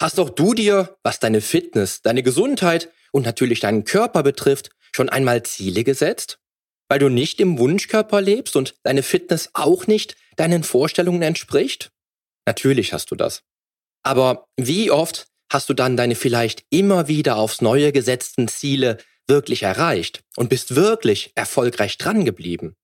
Hast auch du dir, was deine Fitness, deine Gesundheit und natürlich deinen Körper betrifft, schon einmal Ziele gesetzt? Weil du nicht im Wunschkörper lebst und deine Fitness auch nicht deinen Vorstellungen entspricht? Natürlich hast du das. Aber wie oft hast du dann deine vielleicht immer wieder aufs Neue gesetzten Ziele wirklich erreicht und bist wirklich erfolgreich dran geblieben?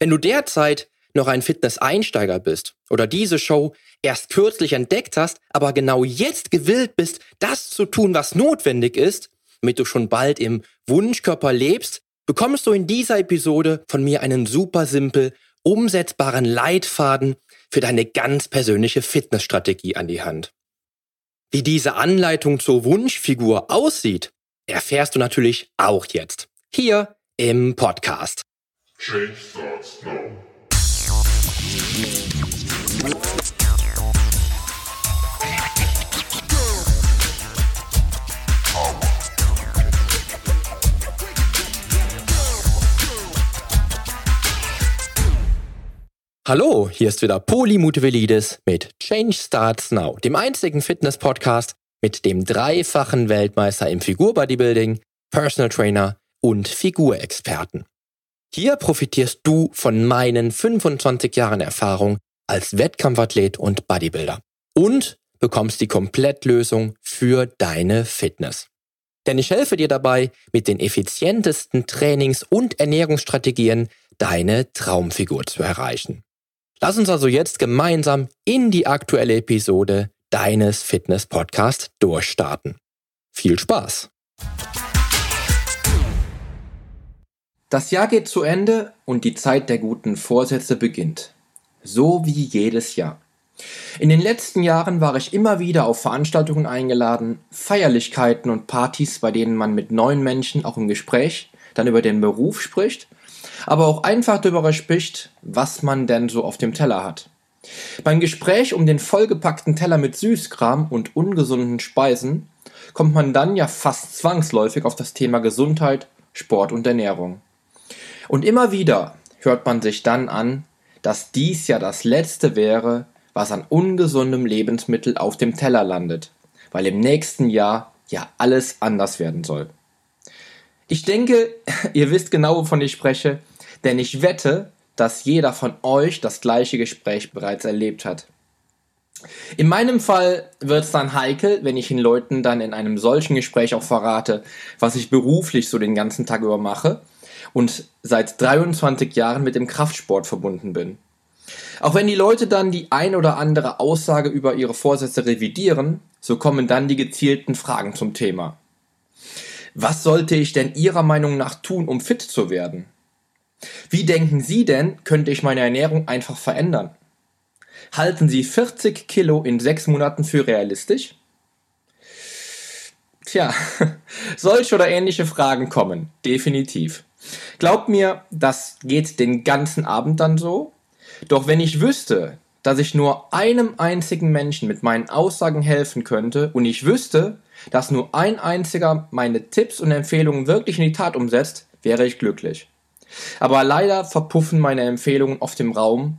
Wenn du derzeit noch ein Fitness-Einsteiger bist oder diese Show erst kürzlich entdeckt hast, aber genau jetzt gewillt bist, das zu tun, was notwendig ist, damit du schon bald im Wunschkörper lebst, bekommst du in dieser Episode von mir einen super simpel umsetzbaren Leitfaden für deine ganz persönliche Fitnessstrategie an die Hand. Wie diese Anleitung zur Wunschfigur aussieht, erfährst du natürlich auch jetzt hier im Podcast. Change starts now. Hallo, hier ist wieder Poli Mutevelidis mit Change Starts Now, dem einzigen Fitness-Podcast mit dem dreifachen Weltmeister im Figurbodybuilding, Personal Trainer und Figurexperten. Hier profitierst du von meinen 25 Jahren Erfahrung als Wettkampfathlet und Bodybuilder und bekommst die Komplettlösung für deine Fitness. Denn ich helfe dir dabei, mit den effizientesten Trainings- und Ernährungsstrategien deine Traumfigur zu erreichen. Lass uns also jetzt gemeinsam in die aktuelle Episode deines Fitness-Podcasts durchstarten. Viel Spaß! Das Jahr geht zu Ende und die Zeit der guten Vorsätze beginnt. So wie jedes Jahr. In den letzten Jahren war ich immer wieder auf Veranstaltungen eingeladen, Feierlichkeiten und Partys, bei denen man mit neuen Menschen auch im Gespräch dann über den Beruf spricht aber auch einfach darüber spricht, was man denn so auf dem Teller hat. Beim Gespräch um den vollgepackten Teller mit Süßkram und ungesunden Speisen kommt man dann ja fast zwangsläufig auf das Thema Gesundheit, Sport und Ernährung. Und immer wieder hört man sich dann an, dass dies ja das Letzte wäre, was an ungesundem Lebensmittel auf dem Teller landet, weil im nächsten Jahr ja alles anders werden soll. Ich denke, ihr wisst genau, wovon ich spreche, denn ich wette, dass jeder von euch das gleiche Gespräch bereits erlebt hat. In meinem Fall wird es dann heikel, wenn ich den Leuten dann in einem solchen Gespräch auch verrate, was ich beruflich so den ganzen Tag über mache und seit 23 Jahren mit dem Kraftsport verbunden bin. Auch wenn die Leute dann die ein oder andere Aussage über ihre Vorsätze revidieren, so kommen dann die gezielten Fragen zum Thema. Was sollte ich denn Ihrer Meinung nach tun, um fit zu werden? Wie denken Sie denn, könnte ich meine Ernährung einfach verändern? Halten Sie 40 Kilo in sechs Monaten für realistisch? Tja, solche oder ähnliche Fragen kommen, definitiv. Glaubt mir, das geht den ganzen Abend dann so. Doch wenn ich wüsste, dass ich nur einem einzigen Menschen mit meinen Aussagen helfen könnte und ich wüsste, dass nur ein einziger meine Tipps und Empfehlungen wirklich in die Tat umsetzt, wäre ich glücklich. Aber leider verpuffen meine Empfehlungen auf dem Raum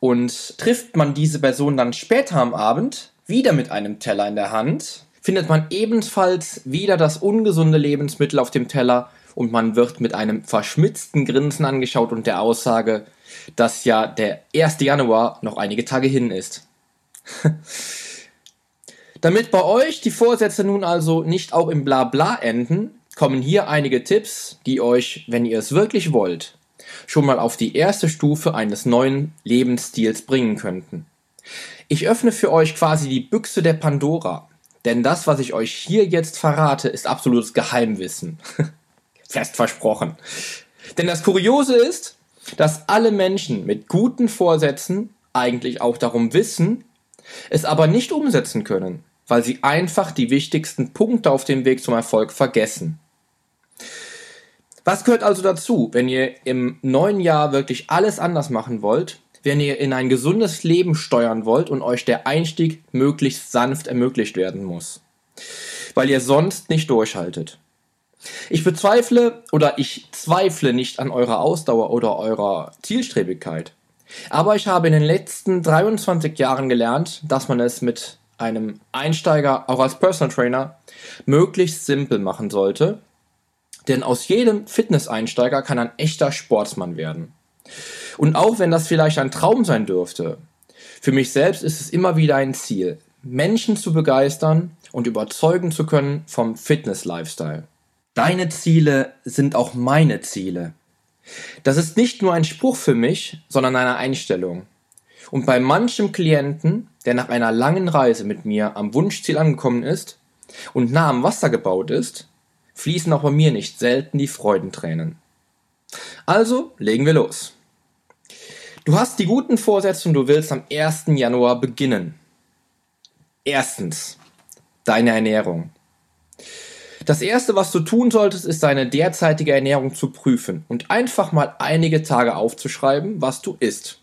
und trifft man diese Person dann später am Abend wieder mit einem Teller in der Hand, findet man ebenfalls wieder das ungesunde Lebensmittel auf dem Teller und man wird mit einem verschmitzten Grinsen angeschaut und der Aussage, dass ja der 1. Januar noch einige Tage hin ist. Damit bei euch die Vorsätze nun also nicht auch im Blabla enden, kommen hier einige Tipps, die euch, wenn ihr es wirklich wollt, schon mal auf die erste Stufe eines neuen Lebensstils bringen könnten. Ich öffne für euch quasi die Büchse der Pandora, denn das, was ich euch hier jetzt verrate, ist absolutes Geheimwissen. Fest versprochen. Denn das Kuriose ist, dass alle Menschen mit guten Vorsätzen eigentlich auch darum wissen, es aber nicht umsetzen können weil sie einfach die wichtigsten Punkte auf dem Weg zum Erfolg vergessen. Was gehört also dazu, wenn ihr im neuen Jahr wirklich alles anders machen wollt, wenn ihr in ein gesundes Leben steuern wollt und euch der Einstieg möglichst sanft ermöglicht werden muss, weil ihr sonst nicht durchhaltet. Ich bezweifle oder ich zweifle nicht an eurer Ausdauer oder eurer Zielstrebigkeit. Aber ich habe in den letzten 23 Jahren gelernt, dass man es mit einem Einsteiger, auch als Personal Trainer, möglichst simpel machen sollte. Denn aus jedem Fitness-Einsteiger kann ein echter Sportsmann werden. Und auch wenn das vielleicht ein Traum sein dürfte, für mich selbst ist es immer wieder ein Ziel, Menschen zu begeistern und überzeugen zu können vom Fitness-Lifestyle. Deine Ziele sind auch meine Ziele. Das ist nicht nur ein Spruch für mich, sondern eine Einstellung. Und bei manchem Klienten, der nach einer langen Reise mit mir am Wunschziel angekommen ist und nah am Wasser gebaut ist, fließen auch bei mir nicht selten die Freudentränen. Also legen wir los. Du hast die guten Vorsätze und du willst am 1. Januar beginnen. Erstens, deine Ernährung. Das erste, was du tun solltest, ist deine derzeitige Ernährung zu prüfen und einfach mal einige Tage aufzuschreiben, was du isst.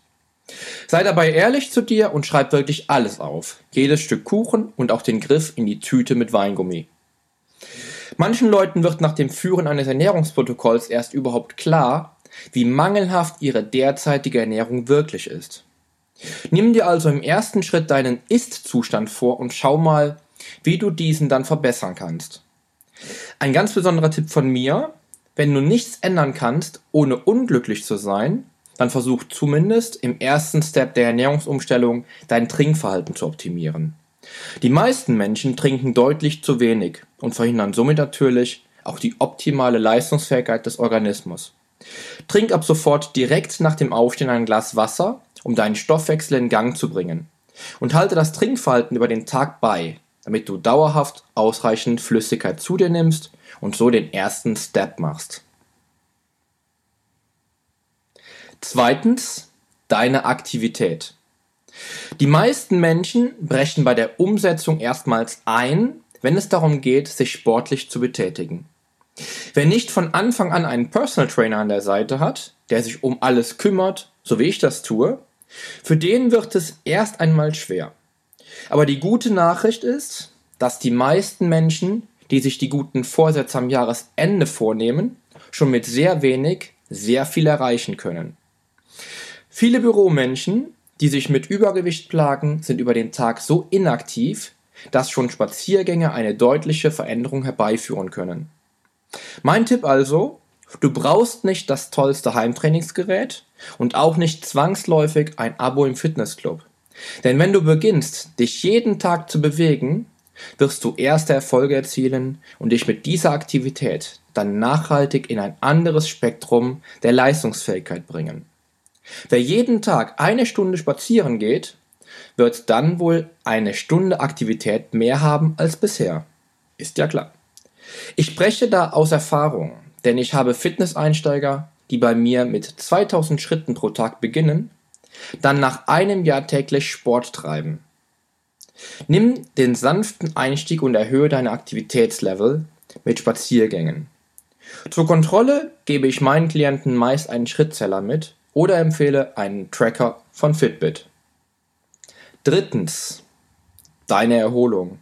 Sei dabei ehrlich zu dir und schreib wirklich alles auf. Jedes Stück Kuchen und auch den Griff in die Tüte mit Weingummi. Manchen Leuten wird nach dem Führen eines Ernährungsprotokolls erst überhaupt klar, wie mangelhaft ihre derzeitige Ernährung wirklich ist. Nimm dir also im ersten Schritt deinen Ist-Zustand vor und schau mal, wie du diesen dann verbessern kannst. Ein ganz besonderer Tipp von mir, wenn du nichts ändern kannst, ohne unglücklich zu sein, dann versuch zumindest im ersten Step der Ernährungsumstellung dein Trinkverhalten zu optimieren. Die meisten Menschen trinken deutlich zu wenig und verhindern somit natürlich auch die optimale Leistungsfähigkeit des Organismus. Trink ab sofort direkt nach dem Aufstehen ein Glas Wasser, um deinen Stoffwechsel in Gang zu bringen. Und halte das Trinkverhalten über den Tag bei, damit du dauerhaft ausreichend Flüssigkeit zu dir nimmst und so den ersten Step machst. Zweitens, deine Aktivität. Die meisten Menschen brechen bei der Umsetzung erstmals ein, wenn es darum geht, sich sportlich zu betätigen. Wer nicht von Anfang an einen Personal Trainer an der Seite hat, der sich um alles kümmert, so wie ich das tue, für den wird es erst einmal schwer. Aber die gute Nachricht ist, dass die meisten Menschen, die sich die guten Vorsätze am Jahresende vornehmen, schon mit sehr wenig sehr viel erreichen können. Viele Büromenschen, die sich mit Übergewicht plagen, sind über den Tag so inaktiv, dass schon Spaziergänge eine deutliche Veränderung herbeiführen können. Mein Tipp also, du brauchst nicht das tollste Heimtrainingsgerät und auch nicht zwangsläufig ein Abo im Fitnessclub. Denn wenn du beginnst, dich jeden Tag zu bewegen, wirst du erste Erfolge erzielen und dich mit dieser Aktivität dann nachhaltig in ein anderes Spektrum der Leistungsfähigkeit bringen. Wer jeden Tag eine Stunde spazieren geht, wird dann wohl eine Stunde Aktivität mehr haben als bisher. Ist ja klar. Ich spreche da aus Erfahrung, denn ich habe Fitness-Einsteiger, die bei mir mit 2000 Schritten pro Tag beginnen, dann nach einem Jahr täglich Sport treiben. Nimm den sanften Einstieg und erhöhe deine Aktivitätslevel mit Spaziergängen. Zur Kontrolle gebe ich meinen Klienten meist einen Schrittzeller mit oder empfehle einen Tracker von Fitbit. Drittens, deine Erholung.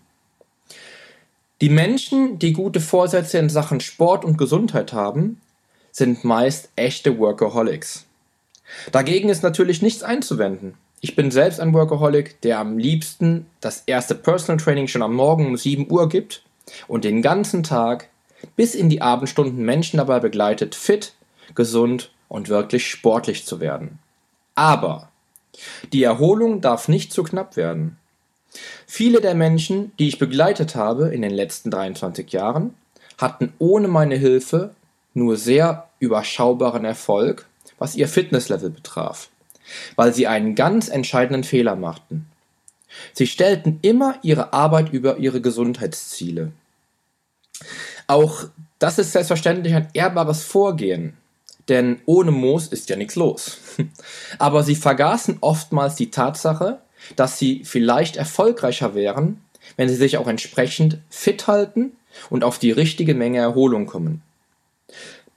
Die Menschen, die gute Vorsätze in Sachen Sport und Gesundheit haben, sind meist echte Workaholics. Dagegen ist natürlich nichts einzuwenden. Ich bin selbst ein Workaholic, der am liebsten das erste Personal Training schon am Morgen um 7 Uhr gibt und den ganzen Tag bis in die Abendstunden Menschen dabei begleitet, fit, gesund und wirklich sportlich zu werden. Aber die Erholung darf nicht zu knapp werden. Viele der Menschen, die ich begleitet habe in den letzten 23 Jahren, hatten ohne meine Hilfe nur sehr überschaubaren Erfolg, was ihr Fitnesslevel betraf, weil sie einen ganz entscheidenden Fehler machten. Sie stellten immer ihre Arbeit über ihre Gesundheitsziele. Auch das ist selbstverständlich ein ehrbares Vorgehen, denn ohne Moos ist ja nichts los. Aber sie vergaßen oftmals die Tatsache, dass sie vielleicht erfolgreicher wären, wenn sie sich auch entsprechend fit halten und auf die richtige Menge Erholung kommen.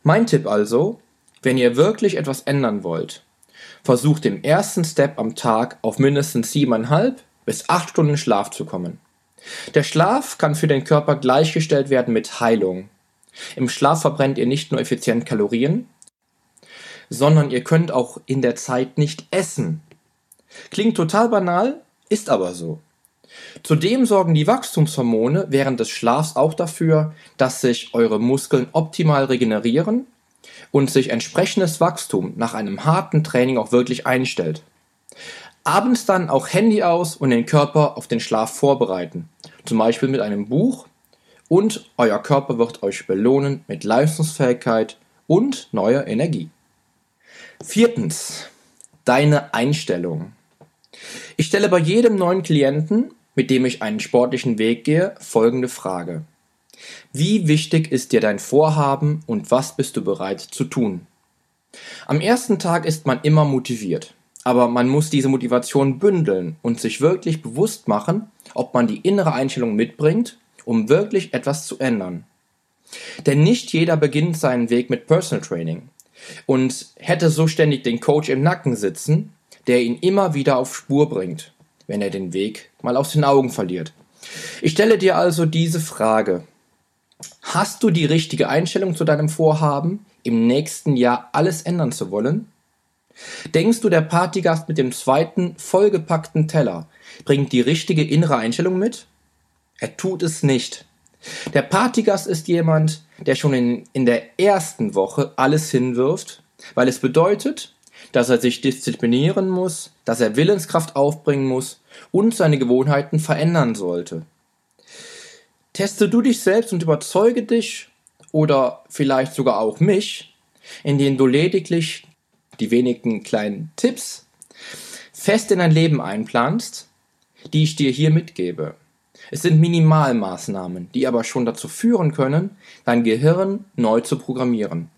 Mein Tipp also, wenn ihr wirklich etwas ändern wollt, versucht im ersten Step am Tag auf mindestens siebeneinhalb bis acht Stunden Schlaf zu kommen. Der Schlaf kann für den Körper gleichgestellt werden mit Heilung. Im Schlaf verbrennt ihr nicht nur effizient Kalorien, sondern ihr könnt auch in der Zeit nicht essen. Klingt total banal, ist aber so. Zudem sorgen die Wachstumshormone während des Schlafs auch dafür, dass sich eure Muskeln optimal regenerieren und sich entsprechendes Wachstum nach einem harten Training auch wirklich einstellt. Abends dann auch Handy aus und den Körper auf den Schlaf vorbereiten, zum Beispiel mit einem Buch und euer Körper wird euch belohnen mit Leistungsfähigkeit und neuer Energie. Viertens, deine Einstellung. Ich stelle bei jedem neuen Klienten, mit dem ich einen sportlichen Weg gehe, folgende Frage. Wie wichtig ist dir dein Vorhaben und was bist du bereit zu tun? Am ersten Tag ist man immer motiviert, aber man muss diese Motivation bündeln und sich wirklich bewusst machen, ob man die innere Einstellung mitbringt, um wirklich etwas zu ändern. Denn nicht jeder beginnt seinen Weg mit Personal Training und hätte so ständig den Coach im Nacken sitzen, der ihn immer wieder auf Spur bringt, wenn er den Weg mal aus den Augen verliert. Ich stelle dir also diese Frage. Hast du die richtige Einstellung zu deinem Vorhaben, im nächsten Jahr alles ändern zu wollen? Denkst du, der Partygast mit dem zweiten vollgepackten Teller bringt die richtige innere Einstellung mit? Er tut es nicht. Der Partygast ist jemand, der schon in, in der ersten Woche alles hinwirft, weil es bedeutet, dass er sich disziplinieren muss, dass er Willenskraft aufbringen muss und seine Gewohnheiten verändern sollte. Teste du dich selbst und überzeuge dich oder vielleicht sogar auch mich, indem du lediglich die wenigen kleinen Tipps fest in dein Leben einplanst, die ich dir hier mitgebe. Es sind Minimalmaßnahmen, die aber schon dazu führen können, dein Gehirn neu zu programmieren.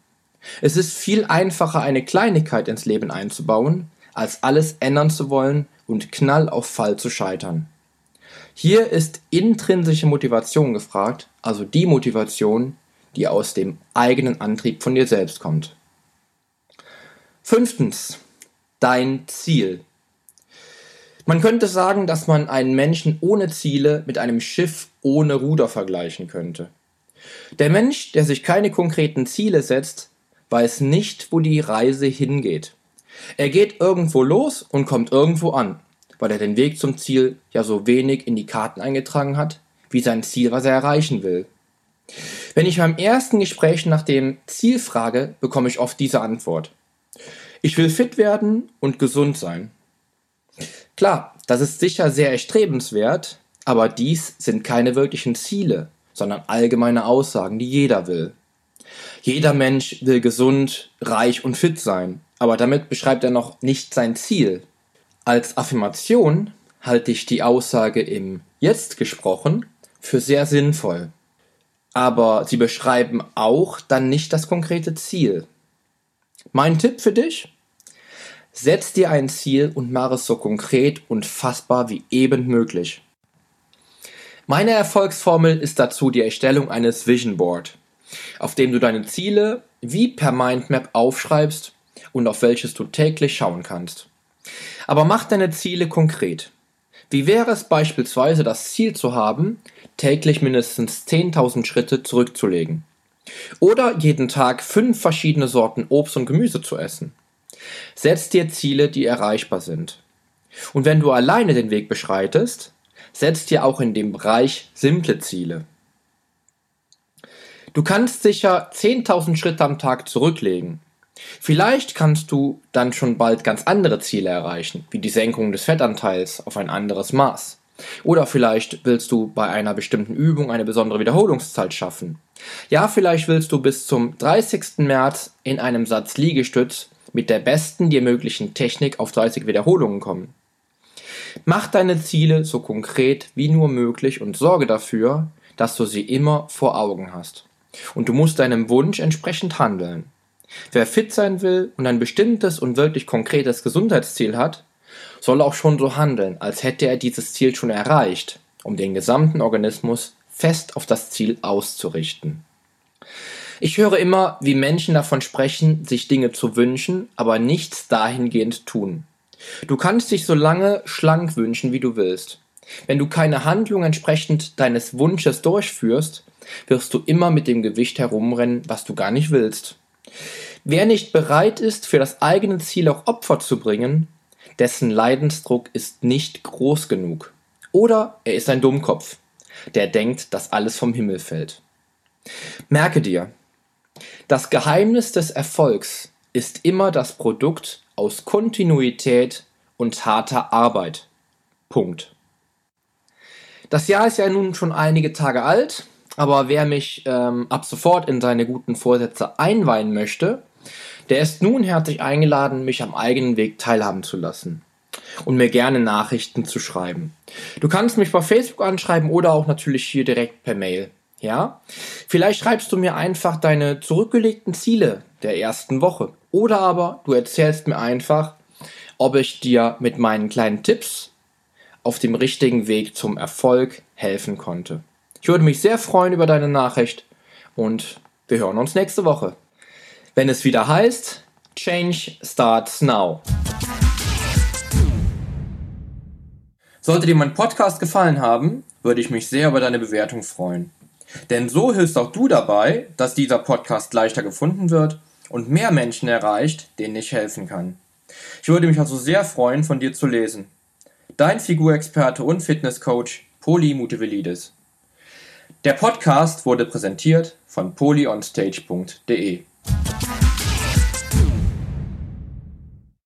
Es ist viel einfacher, eine Kleinigkeit ins Leben einzubauen, als alles ändern zu wollen und knall auf Fall zu scheitern. Hier ist intrinsische Motivation gefragt, also die Motivation, die aus dem eigenen Antrieb von dir selbst kommt. Fünftens, dein Ziel. Man könnte sagen, dass man einen Menschen ohne Ziele mit einem Schiff ohne Ruder vergleichen könnte. Der Mensch, der sich keine konkreten Ziele setzt, weiß nicht, wo die Reise hingeht. Er geht irgendwo los und kommt irgendwo an weil er den Weg zum Ziel ja so wenig in die Karten eingetragen hat, wie sein Ziel, was er erreichen will. Wenn ich beim ersten Gespräch nach dem Ziel frage, bekomme ich oft diese Antwort. Ich will fit werden und gesund sein. Klar, das ist sicher sehr erstrebenswert, aber dies sind keine wirklichen Ziele, sondern allgemeine Aussagen, die jeder will. Jeder Mensch will gesund, reich und fit sein, aber damit beschreibt er noch nicht sein Ziel. Als Affirmation halte ich die Aussage im Jetzt gesprochen für sehr sinnvoll. Aber sie beschreiben auch dann nicht das konkrete Ziel. Mein Tipp für dich? Setz dir ein Ziel und mach es so konkret und fassbar wie eben möglich. Meine Erfolgsformel ist dazu die Erstellung eines Vision Board, auf dem du deine Ziele wie per Mindmap aufschreibst und auf welches du täglich schauen kannst. Aber mach deine Ziele konkret. Wie wäre es beispielsweise das Ziel zu haben, täglich mindestens 10.000 Schritte zurückzulegen? Oder jeden Tag fünf verschiedene Sorten Obst und Gemüse zu essen? Setz dir Ziele, die erreichbar sind. Und wenn du alleine den Weg beschreitest, setz dir auch in dem Bereich simple Ziele. Du kannst sicher 10.000 Schritte am Tag zurücklegen, Vielleicht kannst du dann schon bald ganz andere Ziele erreichen, wie die Senkung des Fettanteils auf ein anderes Maß. Oder vielleicht willst du bei einer bestimmten Übung eine besondere Wiederholungszahl schaffen. Ja, vielleicht willst du bis zum 30. März in einem Satz Liegestütz mit der besten dir möglichen Technik auf 30 Wiederholungen kommen. Mach deine Ziele so konkret wie nur möglich und sorge dafür, dass du sie immer vor Augen hast. Und du musst deinem Wunsch entsprechend handeln. Wer fit sein will und ein bestimmtes und wirklich konkretes Gesundheitsziel hat, soll auch schon so handeln, als hätte er dieses Ziel schon erreicht, um den gesamten Organismus fest auf das Ziel auszurichten. Ich höre immer, wie Menschen davon sprechen, sich Dinge zu wünschen, aber nichts dahingehend tun. Du kannst dich so lange schlank wünschen, wie du willst. Wenn du keine Handlung entsprechend deines Wunsches durchführst, wirst du immer mit dem Gewicht herumrennen, was du gar nicht willst. Wer nicht bereit ist, für das eigene Ziel auch Opfer zu bringen, dessen Leidensdruck ist nicht groß genug. Oder er ist ein Dummkopf, der denkt, dass alles vom Himmel fällt. Merke dir, das Geheimnis des Erfolgs ist immer das Produkt aus Kontinuität und harter Arbeit. Punkt. Das Jahr ist ja nun schon einige Tage alt, aber wer mich ähm, ab sofort in seine guten Vorsätze einweihen möchte, der ist nun herzlich eingeladen, mich am eigenen Weg teilhaben zu lassen und mir gerne Nachrichten zu schreiben. Du kannst mich bei Facebook anschreiben oder auch natürlich hier direkt per Mail. Ja? Vielleicht schreibst du mir einfach deine zurückgelegten Ziele der ersten Woche. Oder aber du erzählst mir einfach, ob ich dir mit meinen kleinen Tipps auf dem richtigen Weg zum Erfolg helfen konnte. Ich würde mich sehr freuen über deine Nachricht und wir hören uns nächste Woche. Wenn es wieder heißt, Change starts now. Sollte dir mein Podcast gefallen haben, würde ich mich sehr über deine Bewertung freuen. Denn so hilfst auch du dabei, dass dieser Podcast leichter gefunden wird und mehr Menschen erreicht, denen ich helfen kann. Ich würde mich also sehr freuen, von dir zu lesen. Dein Figurexperte und Fitnesscoach Poli Mutevelidis. Der Podcast wurde präsentiert von polyonstage.de.